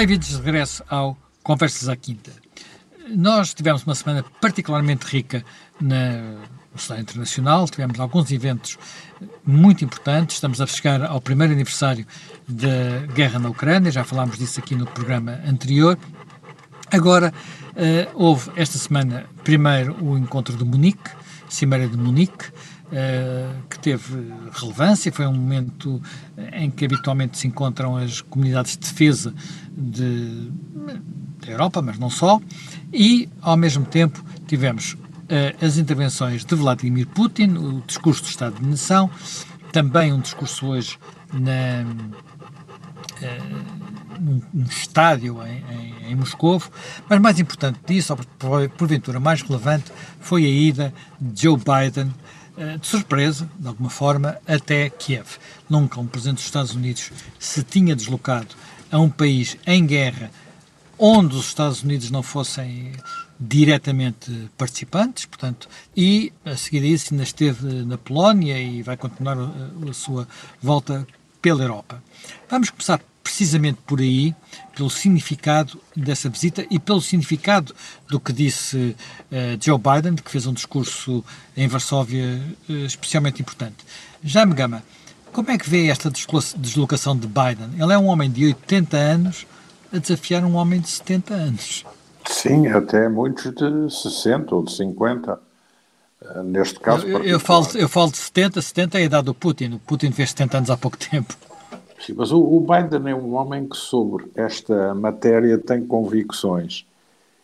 Bem-vindos de regresso ao Conversas à Quinta. Nós tivemos uma semana particularmente rica na, cenário internacional, tivemos alguns eventos muito importantes. Estamos a chegar ao primeiro aniversário da guerra na Ucrânia, já falámos disso aqui no programa anterior. Agora, uh, houve esta semana, primeiro, o encontro de Munique, Cimeira de Munique, uh, que teve relevância, foi um momento em que habitualmente se encontram as comunidades de defesa de, da Europa, mas não só, e, ao mesmo tempo, tivemos uh, as intervenções de Vladimir Putin, o discurso do Estado de Nação, também um discurso hoje na, uh, num, estádio em, em, em Moscou, mas mais importante disso, ou porventura mais relevante, foi a ida de Joe Biden de surpresa, de alguma forma, até Kiev. Nunca um presidente dos Estados Unidos se tinha deslocado a um país em guerra onde os Estados Unidos não fossem diretamente participantes, portanto, e a seguir a isso ainda esteve na Polónia e vai continuar a, a sua volta pela Europa. Vamos começar precisamente por aí, pelo significado dessa visita e pelo significado do que disse uh, Joe Biden, que fez um discurso em Varsóvia uh, especialmente importante. Jaime Gama, como é que vê esta deslocação de Biden? Ele é um homem de 80 anos a desafiar um homem de 70 anos. Sim, até muitos de 60 ou de 50. Eh, neste caso, eu, eu, falo, eu falo de 70, 70 é a idade do Putin. O Putin fez 70 anos há pouco tempo. Sim, mas o, o Biden é um homem que sobre esta matéria tem convicções.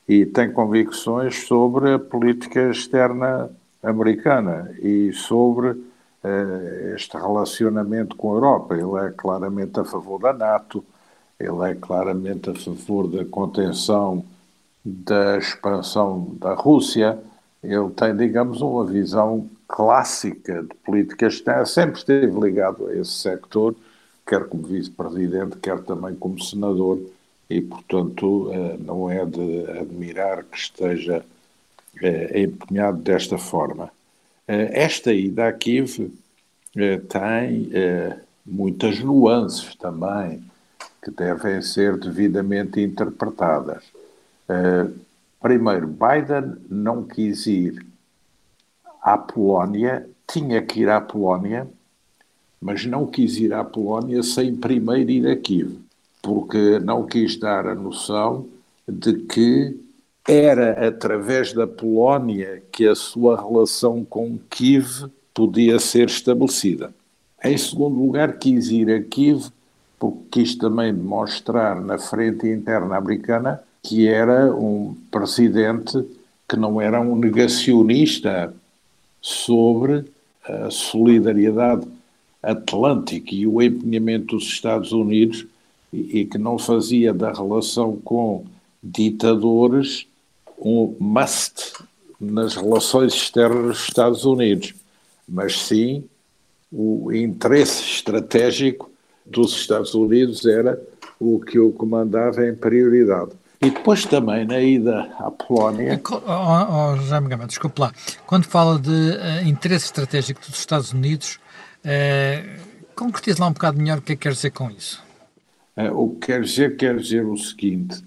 E tem convicções sobre a política externa americana e sobre uh, este relacionamento com a Europa. Ele é claramente a favor da NATO, ele é claramente a favor da contenção da expansão da Rússia. Ele tem, digamos, uma visão clássica de política externa, sempre esteve ligado a esse sector, quer como vice-presidente, quer também como senador, e, portanto, eh, não é de admirar que esteja eh, empenhado desta forma. Eh, esta ida a Kiev tem muitas nuances também que devem ser devidamente interpretadas. Primeiro, Biden não quis ir à Polónia, tinha que ir à Polónia, mas não quis ir à Polónia sem primeiro ir a Kiev, porque não quis dar a noção de que era através da Polónia que a sua relação com Kiev podia ser estabelecida. Em segundo lugar, quis ir a Kiev porque quis também demonstrar na frente interna americana que era um presidente que não era um negacionista sobre a solidariedade atlântica e o empenhamento dos Estados Unidos e, e que não fazia da relação com ditadores um must nas relações externas dos Estados Unidos, mas sim o interesse estratégico dos Estados Unidos era o que eu comandava em prioridade. E depois também na ida à Polónia. Oh, oh, Jaime Gama, desculpe lá. Quando fala de uh, interesse estratégico dos Estados Unidos, uh, concretize lá um bocado melhor o que é que quer dizer com isso. Uh, o que quer dizer, quer dizer o seguinte: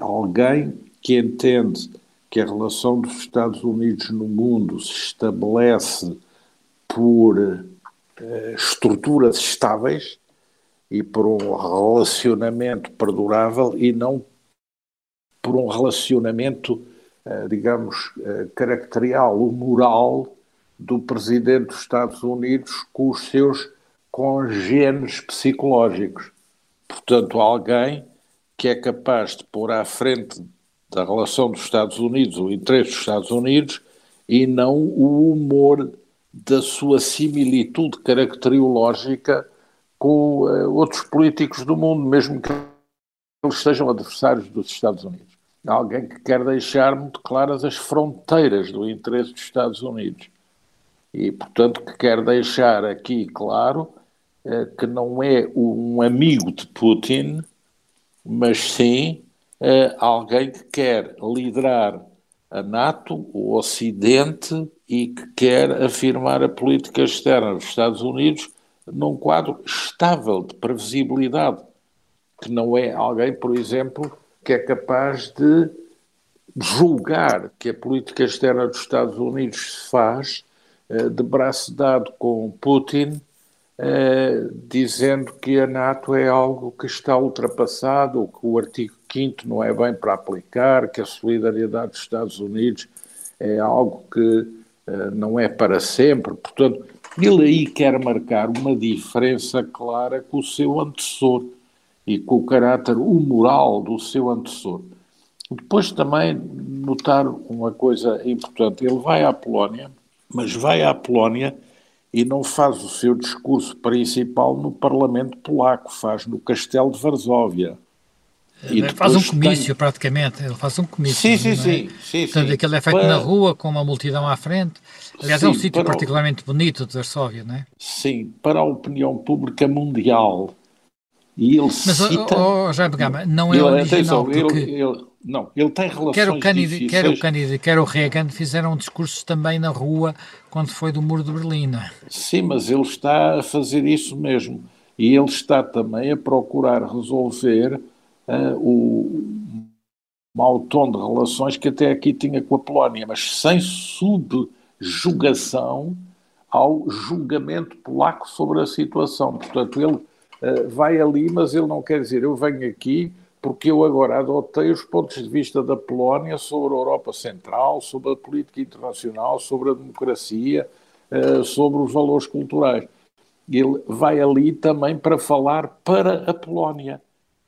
alguém que entende que a relação dos Estados Unidos no mundo se estabelece por uh, estruturas estáveis e por um relacionamento perdurável e não por um relacionamento, eh, digamos, eh, caracterial moral do presidente dos Estados Unidos com os seus congêneres psicológicos. Portanto, alguém que é capaz de pôr à frente da relação dos Estados Unidos, o interesse dos Estados Unidos, e não o humor da sua similitude caracteriológica com uh, outros políticos do mundo, mesmo que eles sejam adversários dos Estados Unidos. Alguém que quer deixar muito claras as fronteiras do interesse dos Estados Unidos. E, portanto, que quer deixar aqui claro uh, que não é um amigo de Putin, mas sim uh, alguém que quer liderar a NATO, o Ocidente, e que quer afirmar a política externa dos Estados Unidos num quadro estável de previsibilidade. que não é alguém, por exemplo, que é capaz de julgar que a política externa dos Estados Unidos se faz uh, de braço dado com Putin, uh, dizendo que a NATO é algo que está ultrapassado, que o artigo 5 não é bem para aplicar, que a solidariedade dos Estados Unidos é algo que uh, não é para sempre. Portanto, ele aí quer marcar uma diferença clara com o seu antecessor e com o caráter moral do seu antecessor. Depois também notar uma coisa importante: ele vai à Polónia, mas vai à Polónia e não faz o seu discurso principal no Parlamento polaco, faz no Castelo de Varsóvia. Ele faz um comício, tem... praticamente. Ele faz um comício. Sim, sim, é? sim, sim. Portanto, sim. aquilo é feito para... na rua, com uma multidão à frente. Aliás, sim, é um sítio particularmente bonito de Varsóvia, não é? Sim, para a opinião pública mundial. E ele Mas, cita... oh, oh, Jaime Gama, não é ele, original, atenção, porque... ele, ele, não, ele tem relações quer o Kennedy, difíceis... Quer o Kennedy, quer o Reagan fizeram discursos também na rua quando foi do Muro de Berlim, não é? Sim, mas ele está a fazer isso mesmo. E ele está também a procurar resolver uh, o mau tom de relações que até aqui tinha com a Polónia, mas sem subjugação ao julgamento polaco sobre a situação. Portanto, ele vai ali, mas ele não quer dizer eu venho aqui porque eu agora adotei os pontos de vista da Polónia sobre a Europa Central, sobre a política internacional, sobre a democracia, uh, sobre os valores culturais. Ele vai ali também para falar para a Polónia.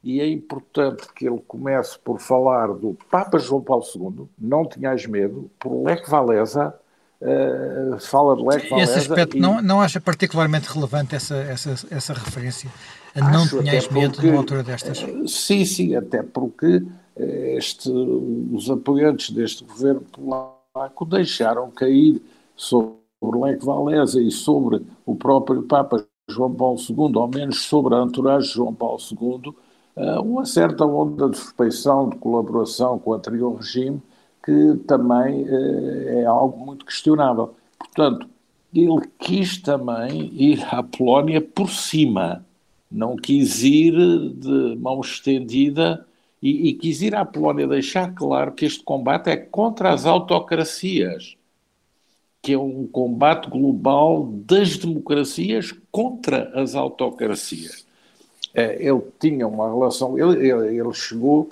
E é importante que ele comece por falar do Papa João Paulo II, não tenhas medo, por Lech Walesa, uh, fala de Walesa. Esse aspecto e... não, não acha particularmente relevante essa, essa, essa referência? A não tenhas medo porque, numa altura destas? Uh, sim, sim, até porque eh, este, os apoiantes deste governo polaco deixaram cair sobre Lech Walesa e sobre o próprio Papa João Paulo II, ao menos sobre a entourage de João Paulo II, uma certa onda de suspeição, de colaboração com o anterior regime, que também eh, é algo muito questionável. Portanto, ele quis também ir à Polónia por cima, não quis ir de mão estendida e, e quis ir à Polónia deixar claro que este combate é contra as autocracias, que é um combate global das democracias contra as autocracias. É, ele tinha uma relação, ele, ele, chegou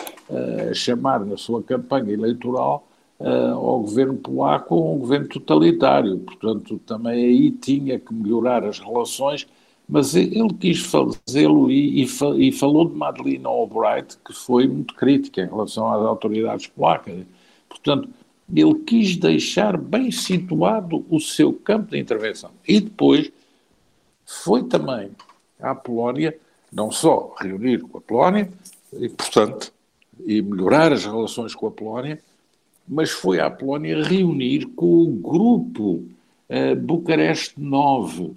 a chamar na sua campanha eleitoral uh, ao governo polaco um governo totalitário, portanto também aí tinha que melhorar as relações, mas ele quis fazê-lo e, e, e, falou de Madeleine Albright, que foi muito crítica em relação às autoridades polacas. Portanto, ele quis deixar bem situado o seu campo de intervenção. E depois foi também à Polónia não só reunir com a Polónia, importante, e melhorar as relações com a Polónia, mas foi à Polónia reunir com o grupo uh, Bucareste 9,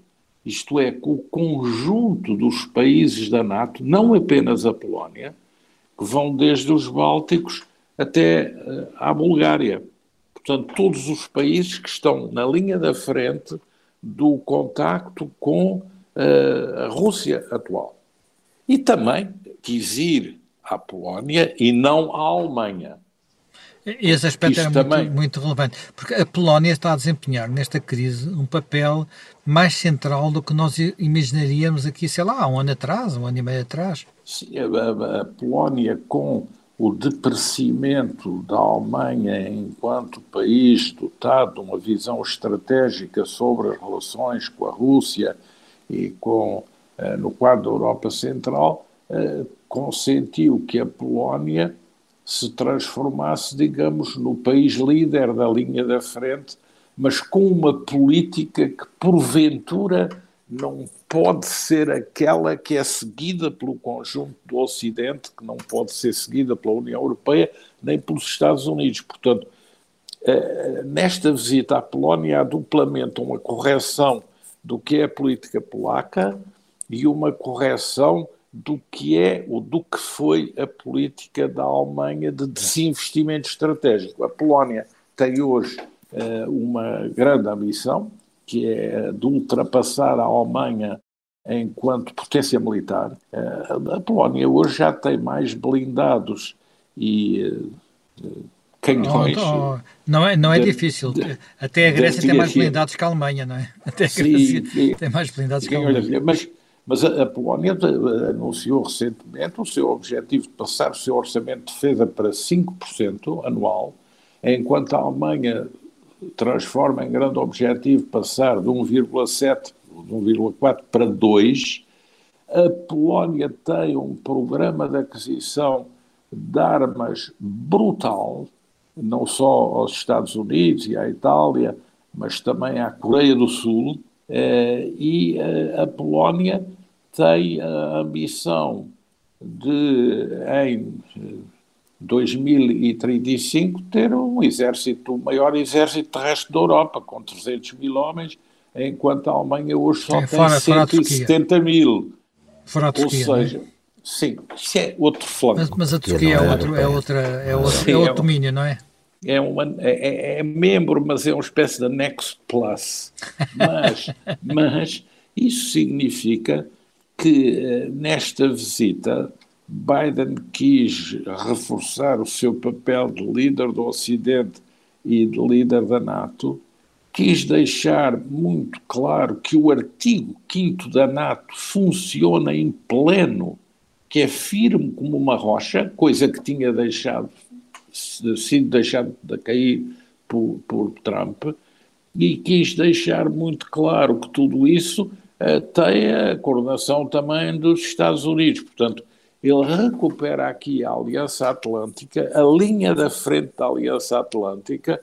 isto é, com o conjunto dos países da NATO, não apenas a Polónia, que vão desde os Bálticos até uh, à Bulgária. Portanto, todos os países que estão na linha da frente do contacto com uh, a Rússia atual. E também quis ir à Polónia e não à Alemanha. Esse aspecto era também... muito, muito, relevante, porque a Polónia está a desempenhar nesta crise um papel mais central do que nós imaginaríamos aqui, sei lá, há um ano atrás, um ano e meio atrás. Sim, a, a Polónia, com o depreciamento da Alemanha enquanto país dotado de uma visão estratégica sobre as relações com a Rússia e com no quadro da Europa Central, eh, consentiu que a Polónia se transformasse, digamos, no país líder da linha da frente, mas com uma política que, porventura, não pode ser aquela que é seguida pelo conjunto do Ocidente, que não pode ser seguida pela União Europeia nem pelos Estados Unidos. Portanto, eh, nesta visita à Polónia há duplamente uma correção do que é a política polaca, e uma correção do que é ou do que foi a política da Alemanha de desinvestimento estratégico. A Polónia tem hoje uh, uma grande ambição, que é de ultrapassar a Alemanha enquanto potência militar. A Polónia hoje já tem mais blindados e canhões. Oh, oh, não é, não é de, difícil. De, Até a Grécia tem mais blindados que a Alemanha, não é? Até a Grécia sim, tem mais blindados que a Alemanha. Mas, mas a, a, Polónia anunciou recentemente o seu objetivo de passar o seu orçamento de defesa para 5% anual, enquanto a Alemanha transforma em grande objetivo passar de 1,7, de 1,4 para 2, a Polónia tem um programa de aquisição de armas brutal, não só aos Estados Unidos e à Itália, mas também à Coreia do Sul, eh, e a Polónia tem a ambição de, em 2035, ter um exército, o maior exército terrestre da Europa, com 300 mil homens, enquanto a Alemanha hoje só é, tem fora, 170 fora mil. Fora a Turquia, Ou seja, sim, isso é outro flanco. Mas, mas a Turquia é, outro, é, outra, é, outro, sim, é outro domínio, não é? É, uma, é, é, é membro, mas é uma espécie de Next Plus. Mas, mas isso significa que eh, nesta visita Biden quis reforçar o seu papel de líder do Ocidente e de líder da NATO, quis deixar muito claro que o artigo 5 da NATO funciona em pleno, que é firme como uma rocha, coisa que tinha deixado, sido deixado de cair por, por Trump, e quis deixar muito claro que tudo isso tem a coordenação também dos Estados Unidos. Portanto, ele recupera aqui a Aliança Atlântica, a linha da frente da Aliança Atlântica,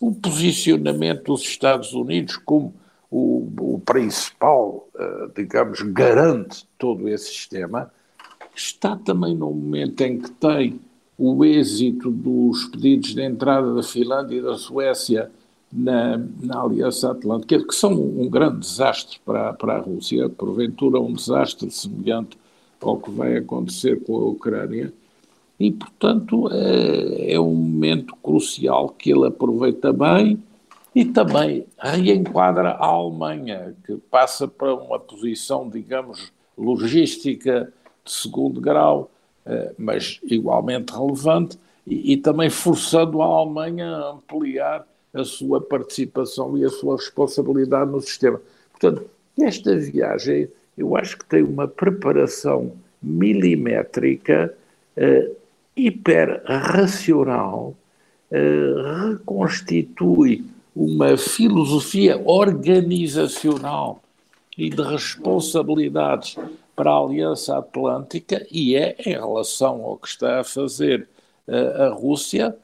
o posicionamento dos Estados Unidos como o, o principal, uh, digamos, garante de todo esse sistema, está também no momento em que tem o êxito dos pedidos de entrada da Finlândia e da Suécia na, na Aliança Atlântica, que são um grande desastre para, para a Rússia, porventura um desastre semelhante ao que vai acontecer com a Ucrânia, e, portanto, é, é um momento crucial que ele aproveita bem e também reenquadra a Alemanha, que passa para uma posição, digamos, logística de segundo grau, eh, mas igualmente relevante, e, e também forçando a Alemanha a ampliar a sua participação e a sua responsabilidade no sistema. Portanto, esta viagem eu acho que tem uma preparação milimétrica, uh, hiperracional, uh, reconstitui uma filosofia organizacional e de responsabilidades para a Aliança Atlântica e é, em relação ao que está a fazer uh, a Rússia,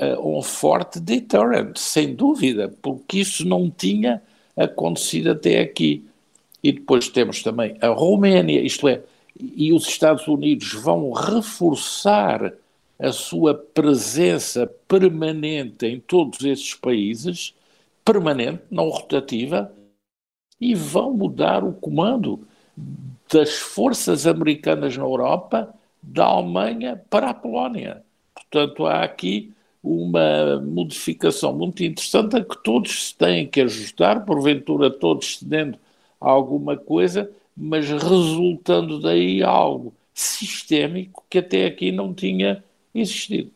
uh, um forte deterrent, sem dúvida, porque isso não tinha acontecido até aqui. E depois temos também a Roménia, isto é, e os Estados Unidos vão reforçar a sua presença permanente em todos esses países, permanente, não rotativa, e vão mudar o comando das forças americanas na Europa, da Alemanha para a Polónia. Portanto, há aqui uma modificação muito interessante a que todos se têm que ajustar, porventura todos cedendo alguma coisa, mas resultando daí algo sistémico que até aqui não tinha existido.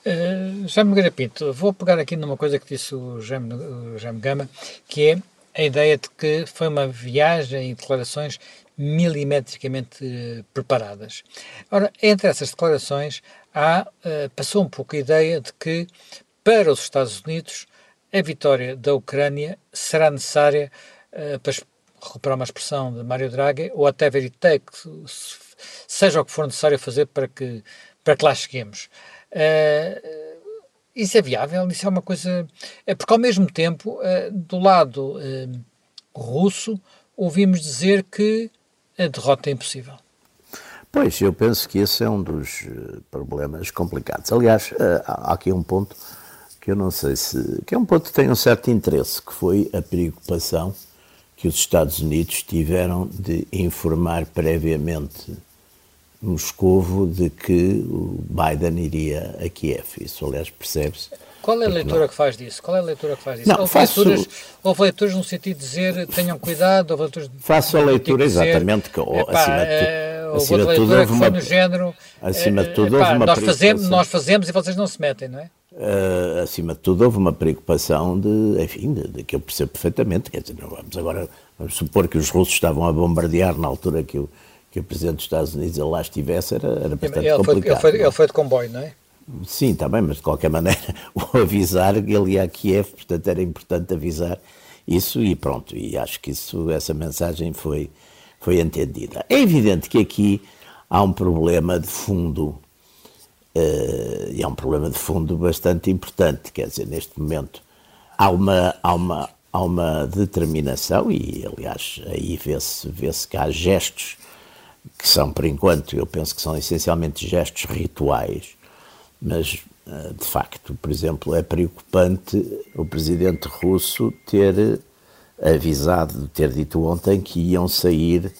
Uh, Jaime Nogueira Pinto, vou pegar aqui numa coisa que disse o Jaime, o Jaime Gama, que é a ideia de que foi uma viagem e declarações milimetricamente preparadas. Ora, entre essas declarações, há, uh, passou um pouco a ideia de que, para os Estados Unidos, a vitória da Ucrânia será necessária uh, para recuperar uma expressão de Mário Draghi, ou até veritake, seja o que for necessário fazer para que, para que lá cheguemos. Uh, isso é viável? Isso é uma coisa. É porque, ao mesmo tempo, do lado russo, ouvimos dizer que a derrota é impossível. Pois, eu penso que esse é um dos problemas complicados. Aliás, há aqui um ponto que eu não sei se. que é um ponto que tem um certo interesse, que foi a preocupação que os Estados Unidos tiveram de informar previamente Moscovo de que o Biden iria a Kiev. Isso, aliás, percebe-se Qual é a leitura que faz disso? Qual é a leitura que faz disso? Não, houve, faço... leituras, houve leituras no sentido de dizer tenham cuidado, houve leituras... Faço a leitura exatamente, que epá, acima de tudo... É, houve outra leitura que foi no género... Acima de tudo, houve uma nós fazemos, nós fazemos e vocês não se metem, não é? Uh, acima de tudo, houve uma preocupação de, enfim, de, de, que eu percebo perfeitamente. Quer dizer, não vamos agora, vamos supor que os russos estavam a bombardear na altura que o, que o Presidente dos Estados Unidos lá estivesse, era, era bastante ele complicado. Foi, ele, foi, ele foi de comboio, não é? Sim, está bem, mas de qualquer maneira, o avisar que ele ia a Kiev, portanto era importante avisar isso e pronto, e acho que isso, essa mensagem foi, foi entendida. É evidente que aqui há um problema de fundo, uh, e há um problema de fundo bastante importante, quer dizer, neste momento há uma, há uma, há uma determinação, e aliás aí vê-se vê, que há gestos que são, por enquanto, eu penso que são essencialmente gestos rituais, mas, eh, de facto, por exemplo, é preocupante o presidente russo ter avisado, ter dito ontem que iam sair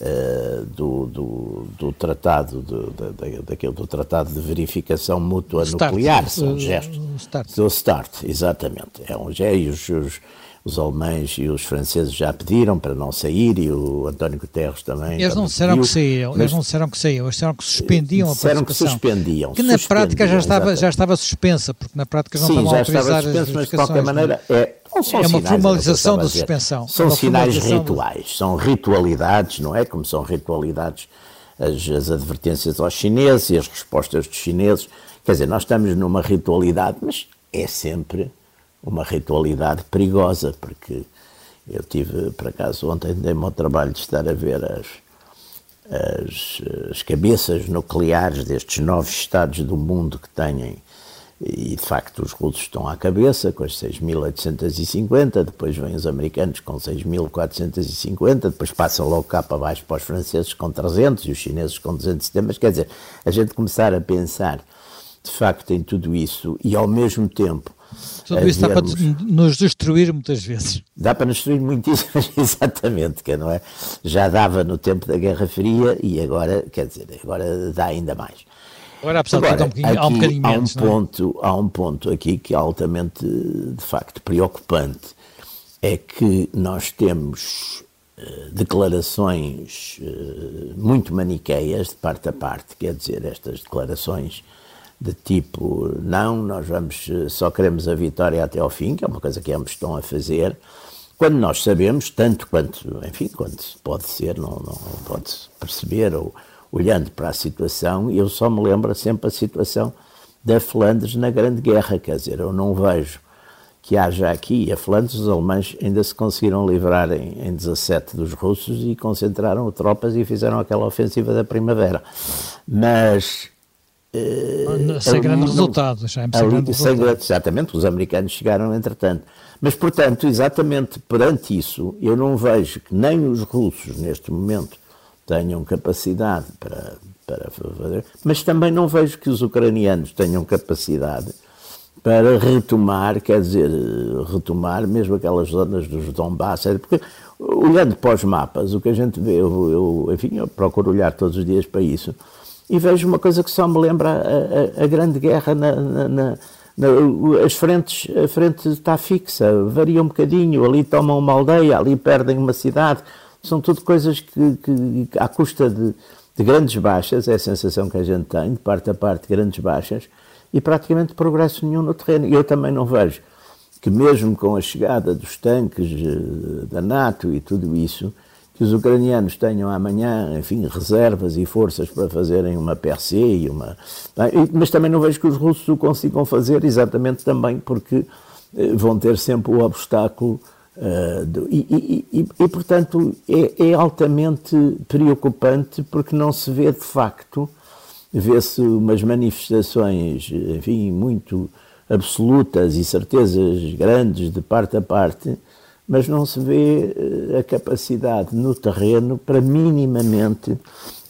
uh, do, do, do, tratado de, daquele, do tratado de verificação mútua start, nuclear, são gestos start. do START, exatamente. É um, e os, os os alemães e os franceses já pediram para não sair e o António Guterres também. Eles não disseram que saíram, eles não disseram que saíam, eles disseram que suspendiam a participação. que suspendiam. Que na prática já estava, já estava suspensa, porque na prática não Sim, estavam a autorizar suspenso, as mas de qualquer é? Maneira é, é uma formalização da suspensão. São sinais rituais, são ritualidades, não é? Como são ritualidades as, as advertências aos chineses e as respostas dos chineses. Quer dizer, nós estamos numa ritualidade, mas é sempre uma ritualidade perigosa, porque eu tive, por acaso, ontem dei-me ao trabalho de estar a ver as, as, as, cabeças nucleares destes nove estados do mundo que têm, e de facto os russos estão à cabeça, com as 6.850, depois vêm os americanos com 6.450, depois passam logo cá para baixo para os franceses com 300 e os chineses com 270, mas quer dizer, a gente começar a pensar de facto em tudo isso e ao mesmo tempo tudo isso dá para nos destruir muitas vezes. Dá para nos destruir muitíssimo, exatamente, que não é? Já dava no tempo da Guerra Fria e agora, quer dizer, agora dá ainda mais. Agora, apesar agora, de um há um bocadinho há um menos, é? ponto, é? Há um ponto aqui que é altamente, de facto, preocupante, é que nós temos uh, declarações uh, muito maniqueias de parte a parte, quer dizer, estas declarações de tipo, não, nós vamos, só queremos a vitória até ao fim, que é uma coisa que ambos estão a fazer, quando nós sabemos, tanto quanto, enfim, quanto pode ser, não, não, pode perceber, ou olhando para a situação, eu só me lembro sempre a situação da Flandres na Grande Guerra, quer dizer, eu não vejo que haja aqui, a Flandres, os alemães ainda se conseguiram livrar em, em 17 dos russos e concentraram tropas e fizeram aquela ofensiva da primavera. Mas Uh, sem grande resultado, já é sem grande resultado. Exatamente, os americanos chegaram entretanto. Mas, portanto, exatamente perante isso, eu não vejo que nem os russos, neste momento, tenham capacidade para, para fazer, mas também não vejo que os ucranianos tenham capacidade para retomar, quer dizer, retomar mesmo aquelas zonas dos Donbass, porque olhando para os mapas, o que a gente vê, eu, eu enfim, eu procuro olhar todos os dias para isso, e vejo uma coisa que só me lembra a, a, a Grande Guerra na, na, na, as frentes, a frente está fixa, varia um bocadinho, ali tomam uma aldeia, ali perdem uma cidade, são tudo coisas que, que à custa de, de, grandes baixas, é a sensação que a gente tem, de parte a parte, grandes baixas, e praticamente progresso nenhum no terreno. E eu também não vejo que mesmo com a chegada dos tanques eh, da NATO e tudo isso, que os ucranianos tenham amanhã, enfim, reservas e forças para fazerem uma PRC e uma. Mas também não vejo que os russos o consigam fazer, exatamente também porque eh, vão ter sempre o obstáculo. Uh, do, e, e, e, e, portanto, é, é, altamente preocupante porque não se vê de facto, vê-se umas manifestações, enfim, muito absolutas e certezas grandes de parte a parte, mas não se vê eh, a capacidade no terreno para minimamente,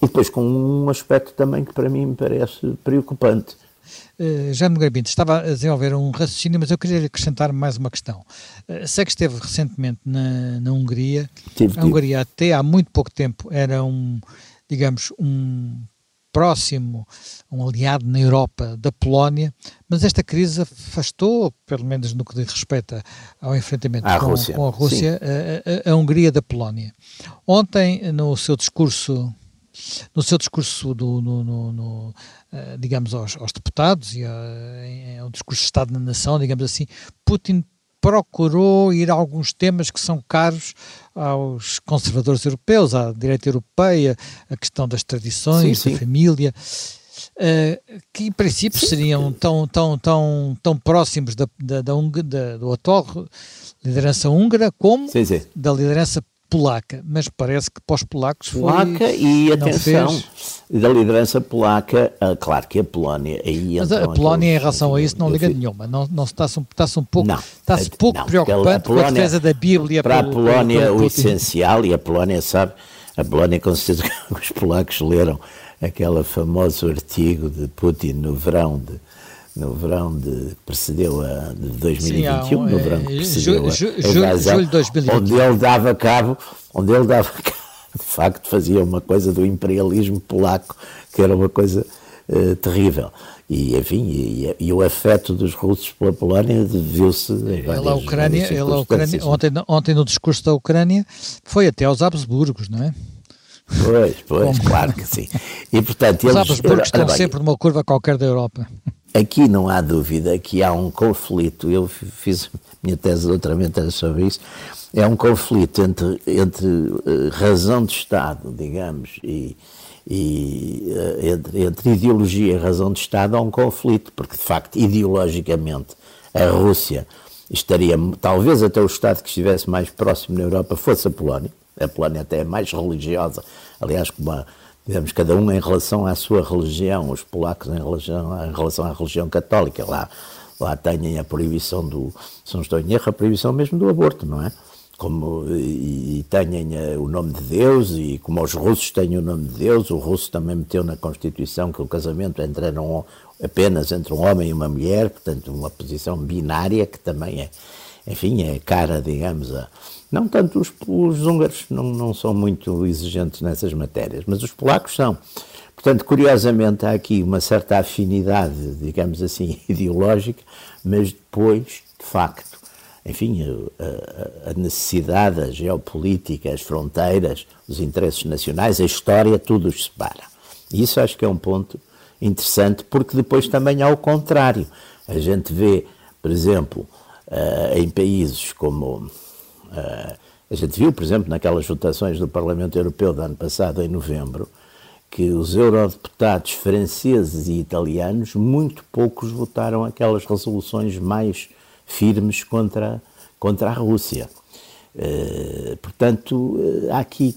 e depois com um aspecto também que para mim me parece preocupante. Uh, Jaime Garbinto, estava a desenvolver um raciocínio, mas eu queria acrescentar mais uma questão. Uh, sei que esteve recentemente na, na Hungria. Tive, a Hungria até há muito pouco tempo era um, digamos, um próximo, um aliado na Europa da Polónia, mas esta crise afastou, pelo menos no que diz respeito ao enfrentamento com, Rússia. com, a Rússia, a, a, a, Hungria da Polónia. Ontem, no seu discurso no seu discurso do, no, no, no, eh, digamos aos, aos deputados e é um discurso de Estado da Nação, digamos assim, Putin procurou ir a alguns temas que são caros aos conservadores europeus, à direita europeia, a questão das tradições, sim, sim. da família, uh, que em princípio sim, seriam tão, tão, tão, tão próximos da, da, da, da do atual liderança húngara como da liderança polaca, mas parece que para os polacos foi... Polaca e, atenção, fez... da liderança polaca, uh, claro que a Polónia... Aí mas a Polónia em relação a isso não liga nenhuma, não, não está-se um, está um pouco, está -se pouco não, preocupante Polónia, com a defesa da Bíblia. Para a Polónia o essencial, e a Polónia sabe, a Polónia com certeza que os polacos leram aquele famoso artigo de Putin no verão de no verão de, precedeu a de 2021, Sim, um, no verão que precedeu ju, a, ju, a julho de 2021. onde ele dava cabo, onde ele dava cabo, de facto fazia uma coisa do imperialismo polaco, que era uma coisa uh, terrível. E, enfim, e, e, o afeto dos russos pela Polónia viu-se ele a Ucrânia, ele a Ucrânia ontem, ontem no discurso da Ucrânia foi até aos Habsburgos, não é? Pois, pois, Como? claro que sim. E, portanto, Os eles, Habsburgos estão sempre numa curva qualquer da Europa. Aqui não há dúvida que há um conflito, eu fiz minha tese de doutoramento sobre isso, é um conflito entre, entre uh, razão de Estado, digamos, e, e uh, entre, entre, ideologia e razão de Estado há um conflito, porque de facto, ideologicamente, a Rússia estaria, talvez até o Estado que estivesse mais próximo na Europa fosse a Polónia, a Polónia até é mais religiosa, aliás, como a digamos, cada um em relação à sua religião, os polacos em relação, em relação à religião católica, lá, lá têm a proibição do, se não estou em erro, a proibição mesmo do aborto, não é? Como, e, têm eh, o nome de Deus, e como os russos têm o nome de Deus, o russo também meteu na Constituição que o casamento entre um, apenas entre um homem e uma mulher, portanto, uma posição binária que também é, enfim, é cara, digamos, a, não tanto os, os húngaros não, não são muito exigentes nessas matérias, mas os polacos são. Portanto, curiosamente, há aqui uma certa afinidade, digamos assim, ideológica, mas depois, de facto, enfim, a, a, necessidade, a geopolítica, as fronteiras, os interesses nacionais, a história, tudo os separa. E isso acho que é um ponto interessante, porque depois também há o contrário. A gente vê, por exemplo, uh, em países como a gente viu, por exemplo, naquelas votações do Parlamento Europeu do ano passado, em novembro, que os eurodeputados franceses e italianos, muito poucos votaram aquelas resoluções mais firmes contra, contra a Rússia. Uh, portanto, uh, há aqui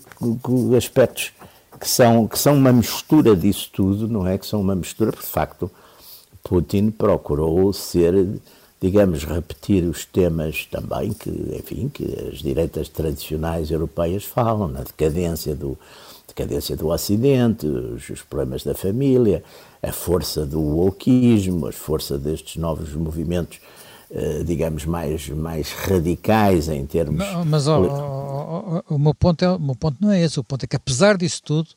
aspectos que são, que são uma mistura disso tudo, não é? Que são uma mistura, porque de facto Putin procurou ser digamos, repetir os temas também que, enfim, que as direitas tradicionais europeias falam, na decadência do, decadência do Ocidente, os, os problemas da família, a força do wokeismo, a força destes novos movimentos, eh, digamos, mais, mais radicais em termos... Não, mas oh, oh, oh, o, meu ponto é, o meu ponto não é esse, o ponto é que apesar disso tudo...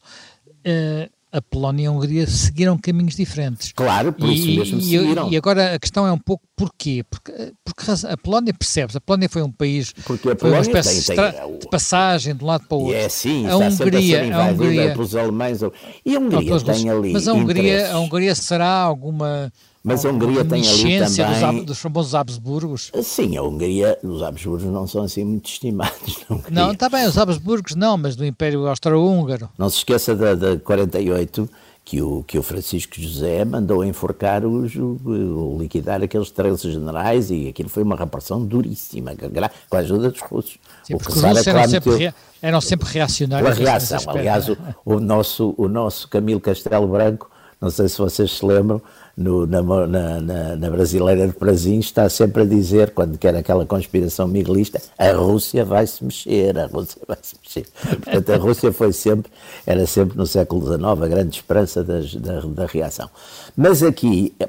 Eh, a Polónia e a Hungria seguiram caminhos diferentes. Claro, por isso mesmo seguiram. E, agora a questão é um pouco porquê? Porque, porque a Polónia percebe a Polónia foi um país, porque a Polónia foi uma espécie tem, tem, de passagem de um lado para o outro. É sim, a Hungria, a, Hungria pelos alemães. E a Hungria tem ali Mas a Hungria, a Hungria será alguma mas a Hungria tem ali também... Dos, dos famosos Habsburgos? Sim, a Hungria, os Habsburgos não são assim muito estimados. Não, está bem, os Habsburgos não, mas do Império Austro-Húngaro. Não se esqueça da, da 48, que o, que o Francisco José mandou enforcar, os, o, o, liquidar aqueles 13 generais e aquilo foi uma repressão duríssima, com a ajuda dos russos. Sim, o porque os russos eram, sempre rea, eram sempre reacionários. Uma reação, aliás, o, o, nosso, o nosso Camilo Castelo Branco, não sei se vocês se lembram, no, na, na, na, brasileira de Prazinho está sempre a dizer, quando quer aquela conspiração miguelista, a Rússia vai se mexer, a Rússia vai se mexer. Portanto, a Rússia foi sempre, era sempre no século XIX a grande esperança da, da reação. Mas aqui, é,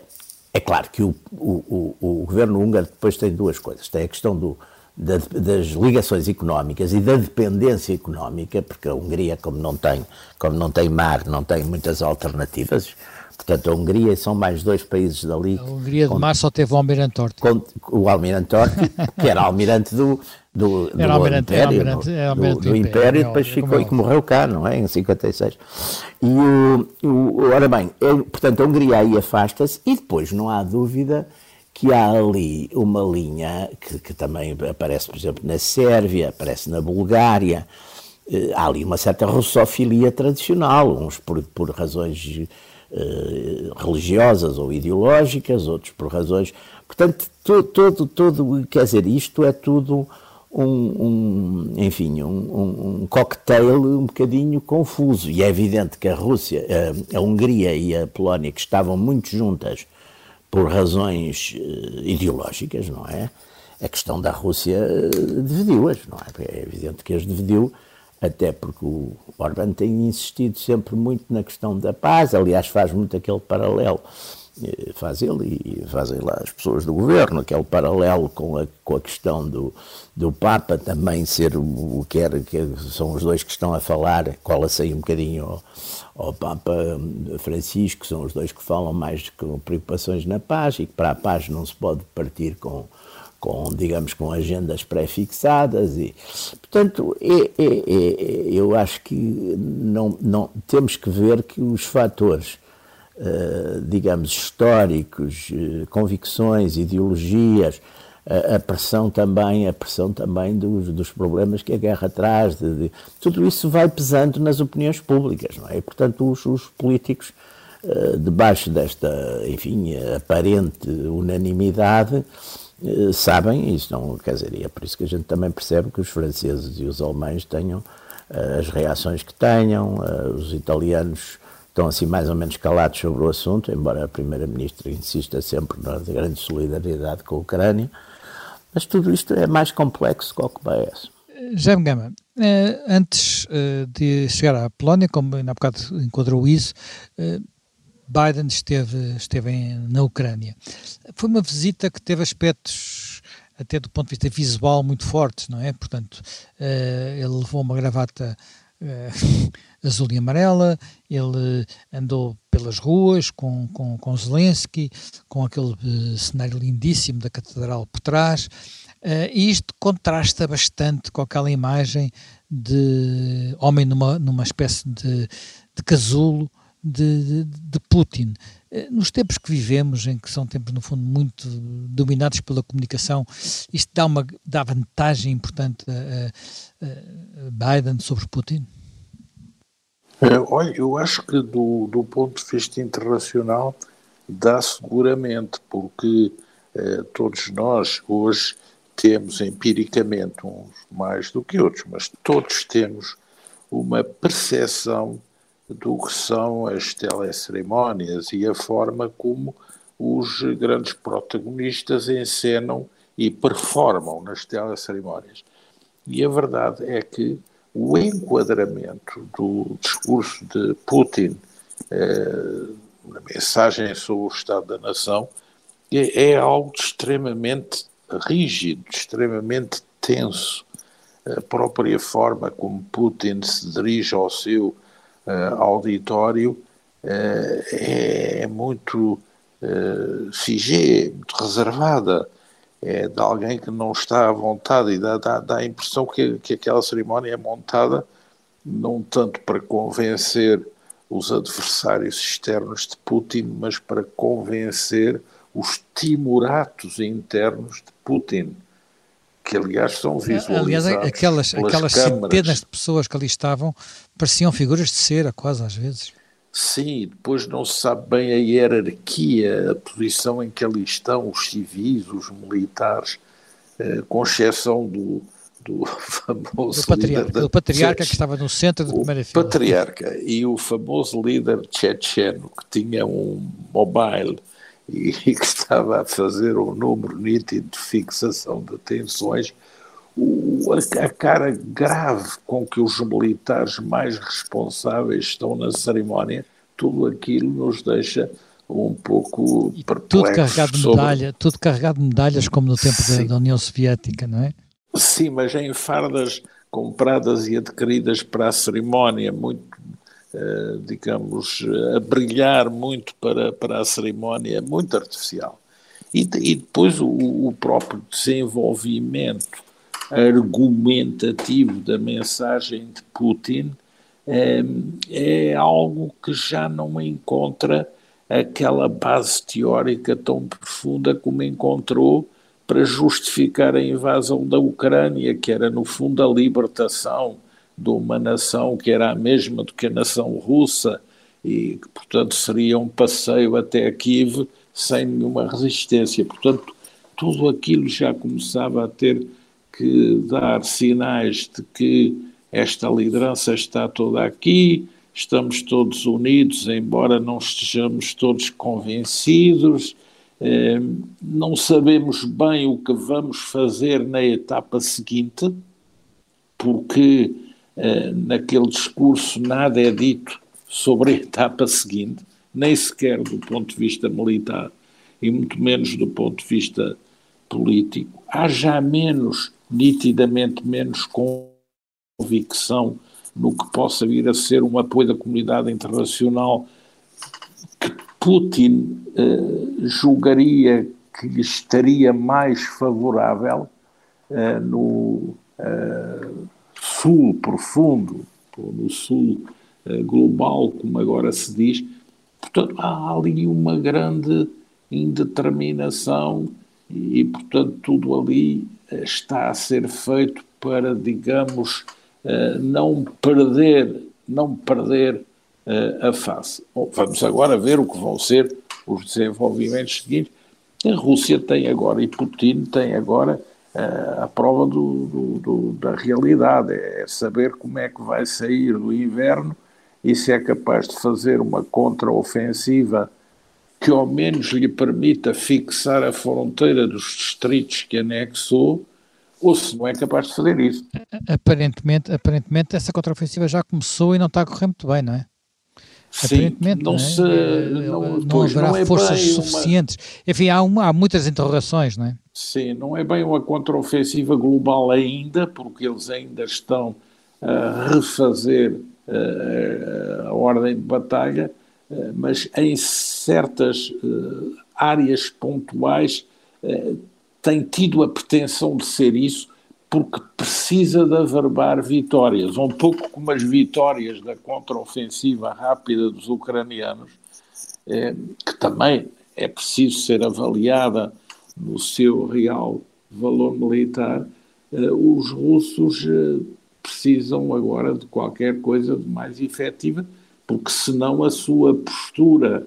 é claro que o, o, o, o, governo húngaro depois tem duas coisas. Tem a questão do, das ligações económicas e da dependência económica, porque a Hungria, como não tem, como não tem mar, não tem muitas alternativas, Portanto, a Hungria são mais dois países dali. A Hungria de com, mar só teve o Almirante. Com, o Almirante Orti, que era almirante do, do, do almirante, Império, almirante, é almirante do, do, Império, e depois é, ficou, e que morreu cá, não é? Em 56. E o, o ora bem, é, portanto, a Hungria aí afasta-se e depois não há dúvida que há ali uma linha que, que também aparece, por exemplo, na Sérvia, aparece na Bulgária, eh, há ali uma certa russofilia tradicional, uns por, por razões eh, religiosas ou ideológicas, outros por razões. Portanto, todo, todo, todo quer dizer, isto é tudo um, um enfim, um, um, cocktail um bocadinho confuso. E é evidente que a Rússia, a, eh, a Hungria e a Polónia, que estavam muito juntas por razões uh, ideológicas, não é? A questão da Rússia uh, dividiu-as, não é? É evidente que as dividiu até porque o Orbán tem insistido sempre muito na questão da paz, aliás, faz muito aquele paralelo, eh, faz ele e fazem lá as pessoas do governo, aquele paralelo com a, com a questão do, do Papa também ser o que era, que são os dois que estão a falar, cola-se aí um bocadinho ao, ao Papa Francisco, são os dois que falam mais com preocupações na paz e que para a paz não se pode partir com com, digamos, com agendas pré-fixadas e, portanto, é, é, é, eu acho que não, não, temos que ver que os fatores, digamos, históricos, uh, convicções, ideologias, uh, a pressão também, a pressão também dos, dos problemas que a guerra traz, de, de, tudo isso vai pesando nas opiniões públicas, não é? E, portanto, os, os políticos, debaixo desta, enfim, aparente unanimidade, eh, sabem, isso não quer dizer, é por isso que a gente também percebe que os franceses e os alemães tenham as reações que tenham, os italianos estão assim mais ou menos calados sobre o assunto, embora a primeira-ministra insista sempre na grande solidariedade com a Ucrânia, mas tudo isto é mais complexo que o que parece. Jaime Gama, antes de chegar à Polónia, como há bocado enquadrou isso, Biden esteve, esteve na Ucrânia. Foi uma visita que teve aspectos, até do ponto de vista visual, muito fortes, não é? Portanto, ele levou uma gravata uh, azul e amarela, ele andou pelas ruas com, com, com Zelensky, com aquele uh, cenário lindíssimo da catedral por trás, e isto contrasta bastante com aquela imagem de homem numa, numa espécie de, de casulo, de, de, de Putin. Eh, nos tempos que vivemos, em que são tempos, no fundo, muito dominados pela comunicação, isto dá uma dá vantagem importante a, a Biden sobre Putin? É, olha, eu acho que do, do ponto de vista internacional dá seguramente, porque eh, todos nós hoje temos empiricamente, uns mais do que outros, mas todos temos uma percepção do que são as telecerimónias e a forma como os grandes protagonistas encenam e performam nas telecerimónias. E a verdade é que o enquadramento do discurso de Putin eh, na mensagem sobre o Estado da Nação é, é algo extremamente rígido, extremamente tenso. A própria forma como Putin se dirige ao seu auditório uh, é, muito uh, figé, muito reservada, é de alguém que não está à vontade e dá, dá, dá a impressão que, que aquela cerimónia é montada não tanto para convencer os adversários externos de Putin, mas para convencer os timoratos internos de Putin que aliás são visualizados. Aliás, aquelas, aquelas centenas de pessoas que ali estavam pareciam figuras de cera, quase às vezes. Sim, depois não se sabe bem a hierarquia, a posição em que ali estão os civis, os militares, eh, com exceção do, do famoso do patriarca, líder da, do patriarca que estava no centro da primeira fila. patriarca e o famoso líder checheno que tinha um mobile e, que estava a fazer um número nítido de fixação de tensões, o, a, cara grave com que os militares mais responsáveis estão na cerimónia, tudo aquilo nos deixa um pouco perplexos. Tudo carregado de medalha, tudo carregado de medalhas como no tempo da, da, União Soviética, não é? Sim, mas em fardas compradas e adquiridas para a cerimónia, muito, eh, digamos, a brilhar muito para, para a cerimónia, muito artificial. E, e depois o, o próprio desenvolvimento argumentativo da mensagem de Putin é, é algo que já não encontra aquela base teórica tão profunda como encontrou para justificar a invasão da Ucrânia, que era no fundo a libertação de uma nação que era a mesma do que a nação russa e que, portanto, seria um passeio até Kiev sem nenhuma resistência. Portanto, tudo aquilo já começava a ter que dar sinais de que esta liderança está toda aqui, estamos todos unidos, embora não estejamos todos convencidos, eh, não sabemos bem o que vamos fazer na etapa seguinte, porque eh, naquele discurso nada é dito sobre a etapa seguinte, nem sequer do ponto de vista militar e muito menos do ponto de vista político. Há já menos, nitidamente menos convicção no que possa vir a ser um apoio da comunidade internacional que Putin eh, julgaria que lhe estaria mais favorável eh, no eh, sul profundo, ou no sul eh, global, como agora se diz. Portanto, há ali uma grande indeterminação e, portanto, tudo ali está a ser feito para, digamos, eh, não perder, não perder uh, a face. Bom, vamos agora ver o que vão ser os desenvolvimentos seguintes. A Rússia tem agora, e Putin tem agora, uh, a prova do, do, do, da realidade, é saber como é que vai sair do inverno e se é capaz de fazer uma contraofensiva que ao menos lhe permita fixar a fronteira dos distritos que anexou, ou se não é capaz de fazer isso. Aparentemente, aparentemente essa contraofensiva já começou e não está a correr muito bem, não é? Sim, Aparentemente, não, não, é? se, não, não pois, haverá não é forças suficientes. Uma... Enfim, há, uma, há muitas interrogações, não é? Sim, não é bem uma contraofensiva global ainda, porque eles ainda estão a refazer uh, a ordem de batalha, mas em certas uh, áreas pontuais tem tido a pretensão de ser isso, porque precisa de averbar vitórias, um pouco como as vitórias da contraofensiva rápida dos ucranianos, que também é preciso ser avaliada no seu real valor militar, os russos precisam agora de qualquer coisa de mais efetiva, porque senão a sua postura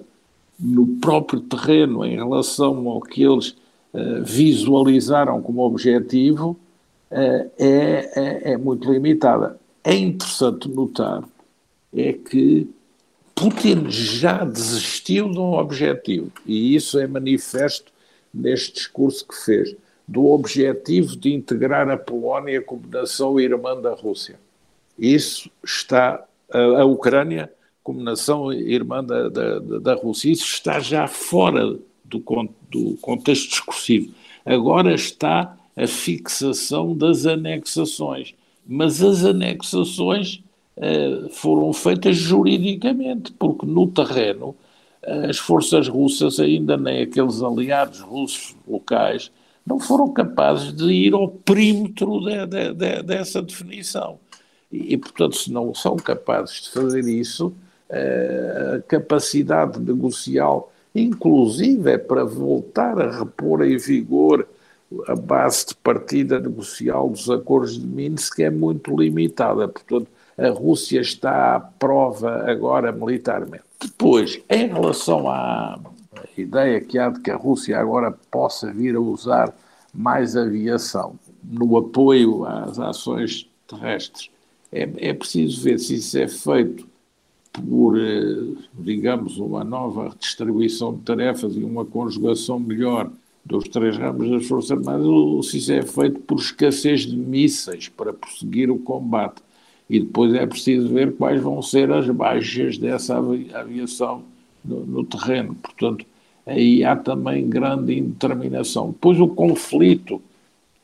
no próprio terreno em relação ao que eles uh, visualizaram como objetivo é, é, é muito limitada. É interessante notar é que Putin já desistiu de um objetivo, e isso é manifesto neste discurso que fez, do objetivo de integrar a Polónia como nação irmã da Rússia. Isso está, a, a Ucrânia como nação irmã da, da, da, Rússia, isso está já fora do, do contexto discursivo. Agora está a fixação das anexações. Mas as anexações uh, foram feitas juridicamente, porque no terreno as forças russas, ainda nem aqueles aliados russos locais, não foram capazes de ir ao perímetro de, de, de, dessa definição. E, e, portanto, se não são capazes de fazer isso, uh, a capacidade negocial, inclusive, é para voltar a repor em vigor a base de partida negocial dos acordos de Minsk é muito limitada. Portanto, a Rússia está à prova agora militarmente. Depois, em relação à ideia que há de que a Rússia agora possa vir a usar mais aviação no apoio às ações terrestres, é, é preciso ver se isso é feito por, eh, digamos, uma nova distribuição de tarefas e uma conjugação melhor dos três ramos das Forças Armadas, o CIS é feito por escassez de mísseis para prosseguir o combate. E depois é preciso ver quais vão ser as baixas dessa aviação no, no terreno. Portanto, aí há também grande indeterminação. Depois o conflito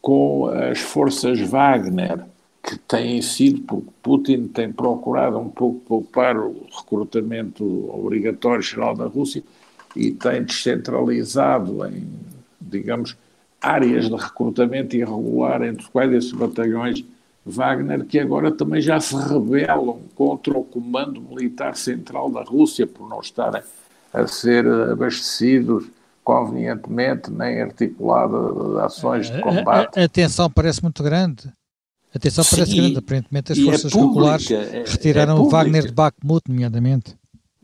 com as forças Wagner, que têm sido, porque Putin tem procurado um pouco poupar o recrutamento obrigatório geral da Rússia e tem descentralizado em, digamos, áreas de recrutamento irregular, entre os quais esses batalhões Wagner, que agora também já se rebelam contra o comando militar central da Rússia por não estarem a ser abastecidos convenientemente nem articuladas ações de combate. A, a, a tensão parece muito grande. A tensão Sim, parece grande. Aparentemente as é forças é regulares é, retiraram é Wagner de Bakhmut, nomeadamente.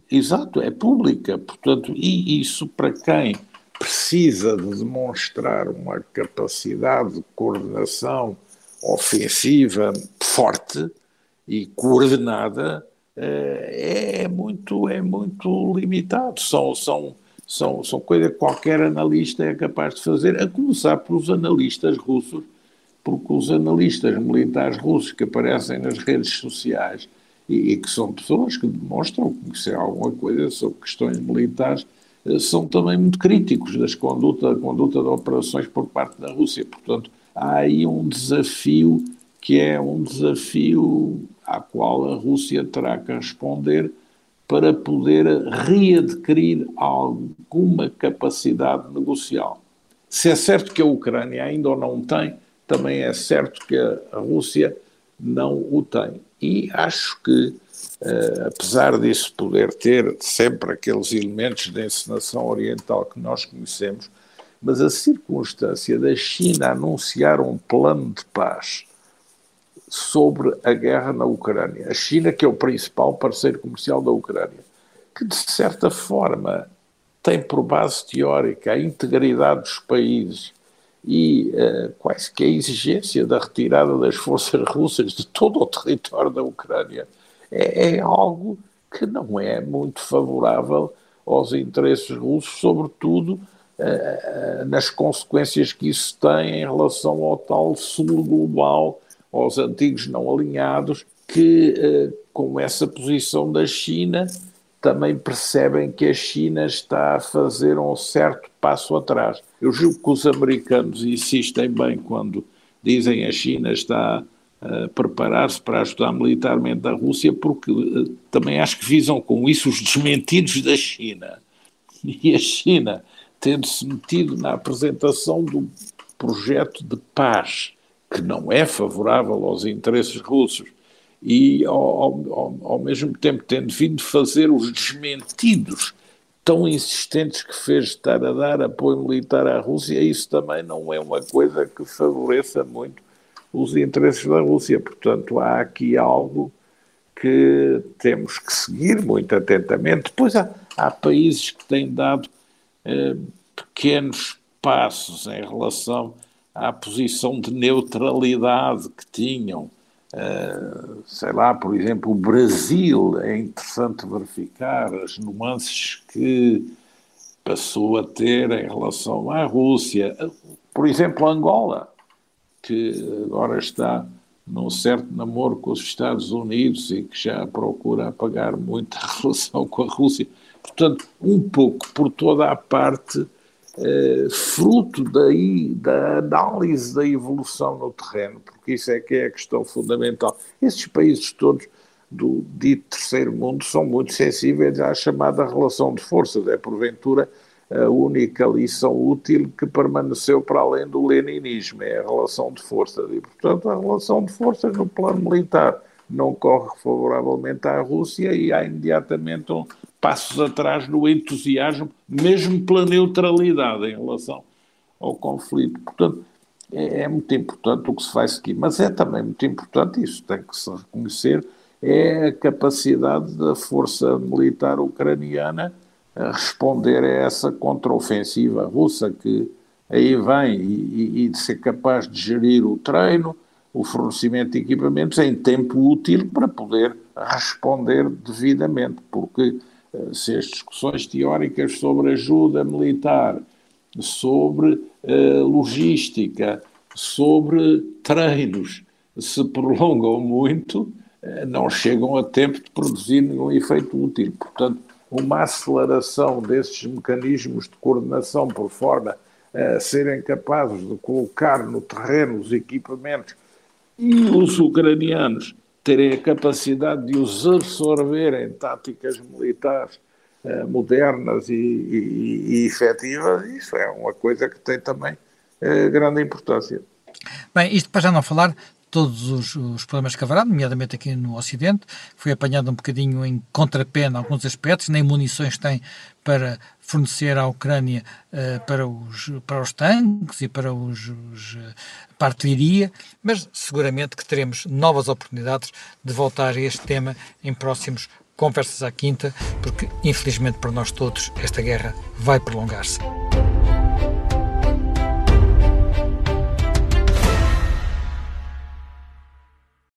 Exato, é pública. Portanto, e isso para quem precisa de demonstrar uma capacidade de coordenação ofensiva forte e coordenada eh, é muito é muito limitado são são são são coisas que qualquer analista é capaz de fazer a começar pelos analistas russos porque os analistas militares russos que aparecem nas redes sociais e, e que são pessoas que demonstram conhecer alguma coisa sobre questões militares eh, são também muito críticos das conduta, da conduta de operações por parte da Rússia. Portanto, há aí um desafio que é um desafio à qual a Rússia terá que responder para poder readquirir alguma capacidade negocial. Se é certo que a Ucrânia ainda não tem, também é certo que a Rússia não o tem. E acho que, uh, apesar disso poder ter sempre aqueles elementos de encenação oriental que nós conhecemos, mas a circunstância da China anunciar um plano de paz sobre a guerra na Ucrânia, a China, que é o principal parceiro comercial da Ucrânia, que de certa forma tem por base teórica a integridade dos países e uh, quase que a exigência da retirada das forças russas de todo o território da Ucrânia é, é algo que não é muito favorável aos interesses russos, sobretudo uh, nas consequências que isso tem em relação ao tal sul global, aos antigos não alinhados, que uh, com essa posição da China também percebem que a China está a fazer um certo passo atrás. Eu julgo que os americanos insistem bem quando dizem que a China está a preparar-se para ajudar militarmente a Rússia, porque eh, também acho que visam com isso os desmentidos da China. E a China, tendo-se metido na apresentação do projeto de paz, que não é favorável aos interesses russos, e ao, ao, ao mesmo tempo tendo vindo fazer os desmentidos tão insistentes que fez estar a dar apoio militar à Rússia, isso também não é uma coisa que favoreça muito os interesses da Rússia. Portanto, há aqui algo que temos que seguir muito atentamente. Depois há, há países que têm dado eh, pequenos passos em relação à posição de neutralidade que tinham Sei lá, por exemplo, o Brasil, é interessante verificar as nuances que passou a ter em relação à Rússia. Por exemplo, Angola, que agora está num certo namoro com os Estados Unidos e que já procura apagar muita relação com a Rússia. Portanto, um pouco por toda a parte eh, fruto daí da análise da evolução no terreno, porque isso é que é a questão fundamental. Esses países todos do dito terceiro mundo são muito sensíveis à chamada relação de forças, é porventura a única lição útil que permaneceu para além do leninismo, é a relação de forças. E, portanto, a relação de forças no plano militar não corre favoravelmente à Rússia e há imediatamente um, passos atrás no entusiasmo, mesmo pela neutralidade em relação ao conflito. Portanto, é, é, muito importante o que se faz aqui, mas é também muito importante, isso tem que se reconhecer, é a capacidade da força militar ucraniana a responder a essa contraofensiva russa que aí vem e, e de ser capaz de gerir o treino, o fornecimento de equipamentos em tempo útil para poder responder devidamente, porque se as discussões teóricas sobre ajuda militar, sobre uh, logística, sobre treinos se prolongam muito, uh, não chegam a tempo de produzir nenhum efeito útil. Portanto, uma aceleração desses mecanismos de coordenação por forma uh, serem capazes de colocar no terreno os equipamentos e os ucranianos terem a capacidade de os absorver em táticas militares uh, modernas e, e, e, efetivas, isso é uma coisa que tem também uh, grande importância. Bem, isto para já não falar todos os, os, problemas que haverá, nomeadamente aqui no Ocidente, foi apanhado um bocadinho em contrapé em alguns aspectos, nem munições tem para fornecer à Ucrânia uh, para, os, para os tanques e para, os, os, para a artilharia, mas seguramente que teremos novas oportunidades de voltar a este tema em próximos Conversas à Quinta, porque infelizmente para nós todos esta guerra vai prolongar-se.